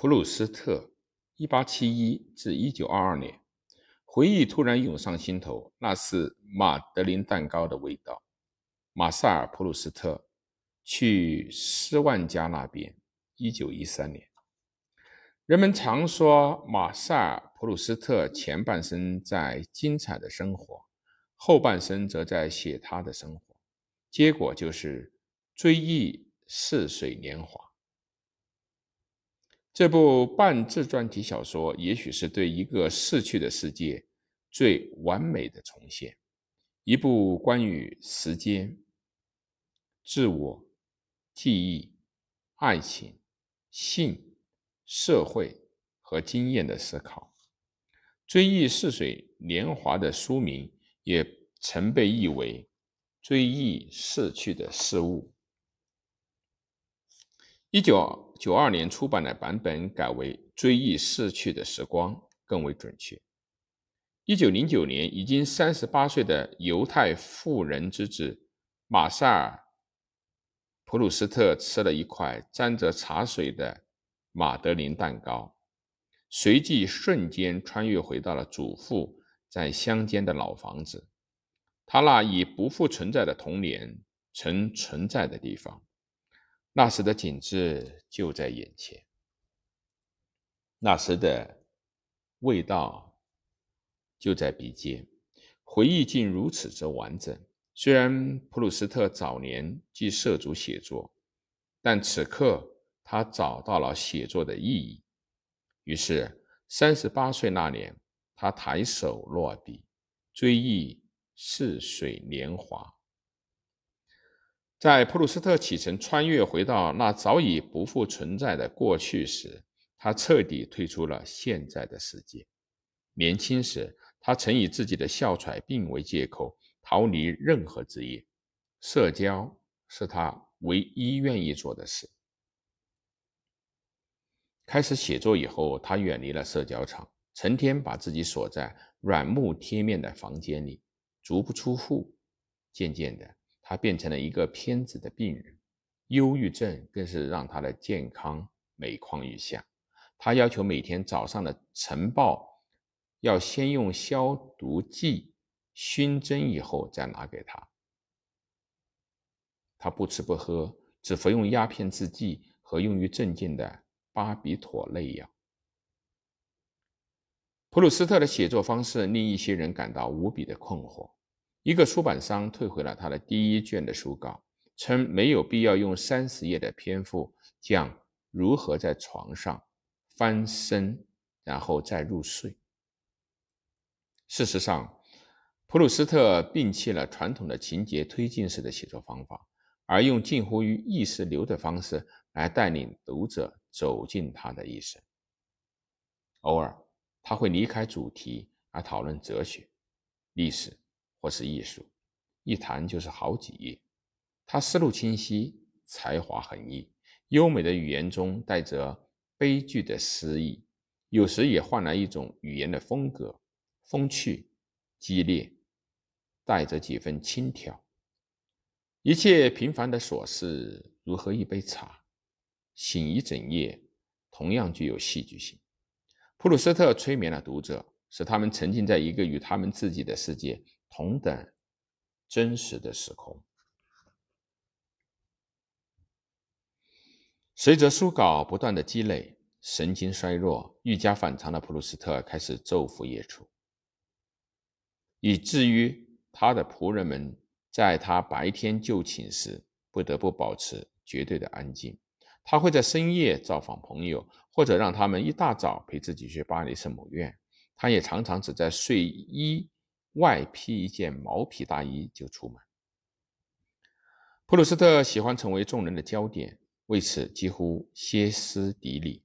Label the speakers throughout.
Speaker 1: 普鲁斯特，1871至1922年，回忆突然涌上心头，那是马德琳蛋糕的味道。马塞尔·普鲁斯特去斯万家那边，1913年。人们常说，马塞尔·普鲁斯特前半生在精彩的生活，后半生则在写他的生活，结果就是追忆似水年华。这部半自传体小说，也许是对一个逝去的世界最完美的重现，一部关于时间、自我、记忆、爱情、性。社会和经验的思考，《追忆似水年华》的书名也曾被译为《追忆逝去的事物》。一九九二年出版的版本改为《追忆逝去的时光》更为准确。一九零九年，已经三十八岁的犹太妇人之子马萨尔·普鲁斯特吃了一块沾着茶水的。马德琳蛋糕，随即瞬间穿越回到了祖父在乡间的老房子，他那已不复存在的童年曾存在的地方。那时的景致就在眼前，那时的味道就在鼻尖，回忆竟如此之完整。虽然普鲁斯特早年即涉足写作，但此刻。他找到了写作的意义，于是三十八岁那年，他抬手落笔，追忆似水年华。在普鲁斯特启程穿越回到那早已不复存在的过去时，他彻底退出了现在的世界。年轻时，他曾以自己的哮喘病为借口逃离任何职业，社交是他唯一愿意做的事。开始写作以后，他远离了社交场，成天把自己锁在软木贴面的房间里，足不出户。渐渐的，他变成了一个偏执的病人，忧郁症更是让他的健康每况愈下。他要求每天早上的晨报要先用消毒剂熏蒸以后再拿给他。他不吃不喝，只服用鸦片制剂和用于镇静的。巴比妥类药。普鲁斯特的写作方式令一些人感到无比的困惑。一个出版商退回了他的第一卷的书稿，称没有必要用三十页的篇幅讲如何在床上翻身，然后再入睡。事实上，普鲁斯特摒弃了传统的情节推进式的写作方法，而用近乎于意识流的方式来带领读者。走进他的一生。偶尔，他会离开主题而讨论哲学、历史或是艺术，一谈就是好几页。他思路清晰，才华横溢，优美的语言中带着悲剧的诗意，有时也换来一种语言的风格，风趣、激烈，带着几分轻佻。一切平凡的琐事，如喝一杯茶。醒一整夜，同样具有戏剧性。普鲁斯特催眠了读者，使他们沉浸在一个与他们自己的世界同等真实的时空。随着书稿不断的积累，神经衰弱、愈加反常的普鲁斯特开始昼伏夜出，以至于他的仆人们在他白天就寝时不得不保持绝对的安静。他会在深夜造访朋友，或者让他们一大早陪自己去巴黎圣母院。他也常常只在睡衣外披一件毛皮大衣就出门。普鲁斯特喜欢成为众人的焦点，为此几乎歇斯底里。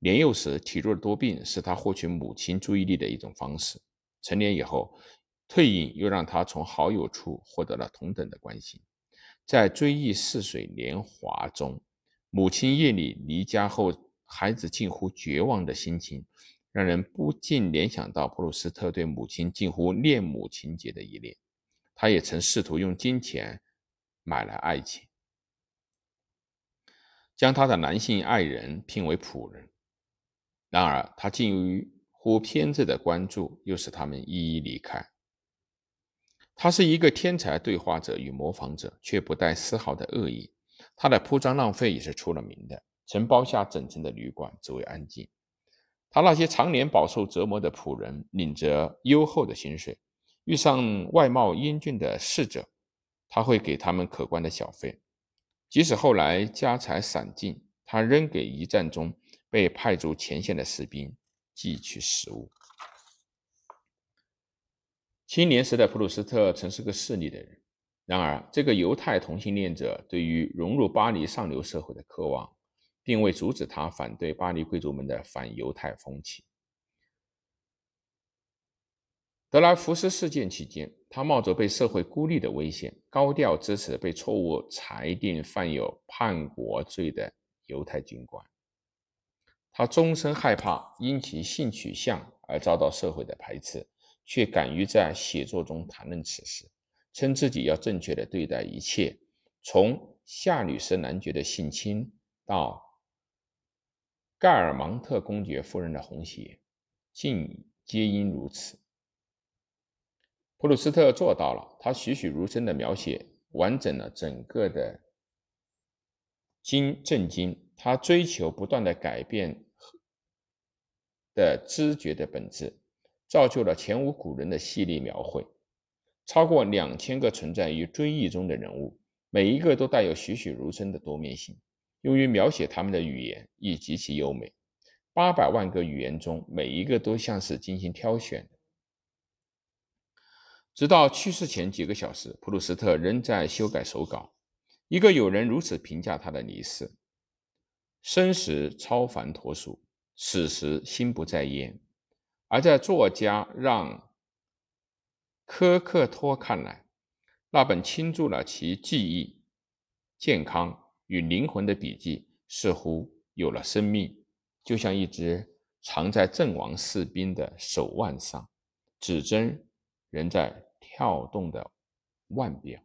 Speaker 1: 年幼时体弱多病，是他获取母亲注意力的一种方式。成年以后，退隐又让他从好友处获得了同等的关心。在追忆似水年华中。母亲夜里离家后，孩子近乎绝望的心情，让人不禁联想到普鲁斯特对母亲近乎恋母情节的依恋。他也曾试图用金钱买来爱情。将他的男性爱人聘为仆人。然而，他近乎偏执的关注又使他们一一离开。他是一个天才对话者与模仿者，却不带丝毫的恶意。他的铺张浪费也是出了名的，曾包下整层的旅馆，只为安静。他那些常年饱受折磨的仆人，领着优厚的薪水；遇上外貌英俊的侍者，他会给他们可观的小费。即使后来家财散尽，他仍给一战中被派驻前线的士兵寄去食物。青年时的普鲁斯特曾是个势利的人，然而这个犹太同性恋者对于融入巴黎上流社会的渴望，并未阻止他反对巴黎贵族们的反犹太风气。德莱福斯事件期间，他冒着被社会孤立的危险，高调支持被错误裁定犯有叛国罪的犹太军官。他终身害怕因其性取向而遭到社会的排斥。却敢于在写作中谈论此事，称自己要正确的对待一切，从夏吕斯男爵的性侵到盖尔芒特公爵夫人的红鞋，尽皆因如此。普鲁斯特做到了，他栩栩如生的描写完整了整个的经震惊，他追求不断的改变的知觉的本质。造就了前无古人的细腻描绘，超过两千个存在于追忆中的人物，每一个都带有栩栩如生的多面性。用于描写他们的语言亦极其优美。八百万个语言中，每一个都像是精心挑选的。直到去世前几个小时，普鲁斯特仍在修改手稿。一个友人如此评价他的离世：生时超凡脱俗，死时心不在焉。而在作家让科克托看来，那本倾注了其记忆、健康与灵魂的笔记似乎有了生命，就像一只藏在阵亡士兵的手腕上，指针仍在跳动的腕表。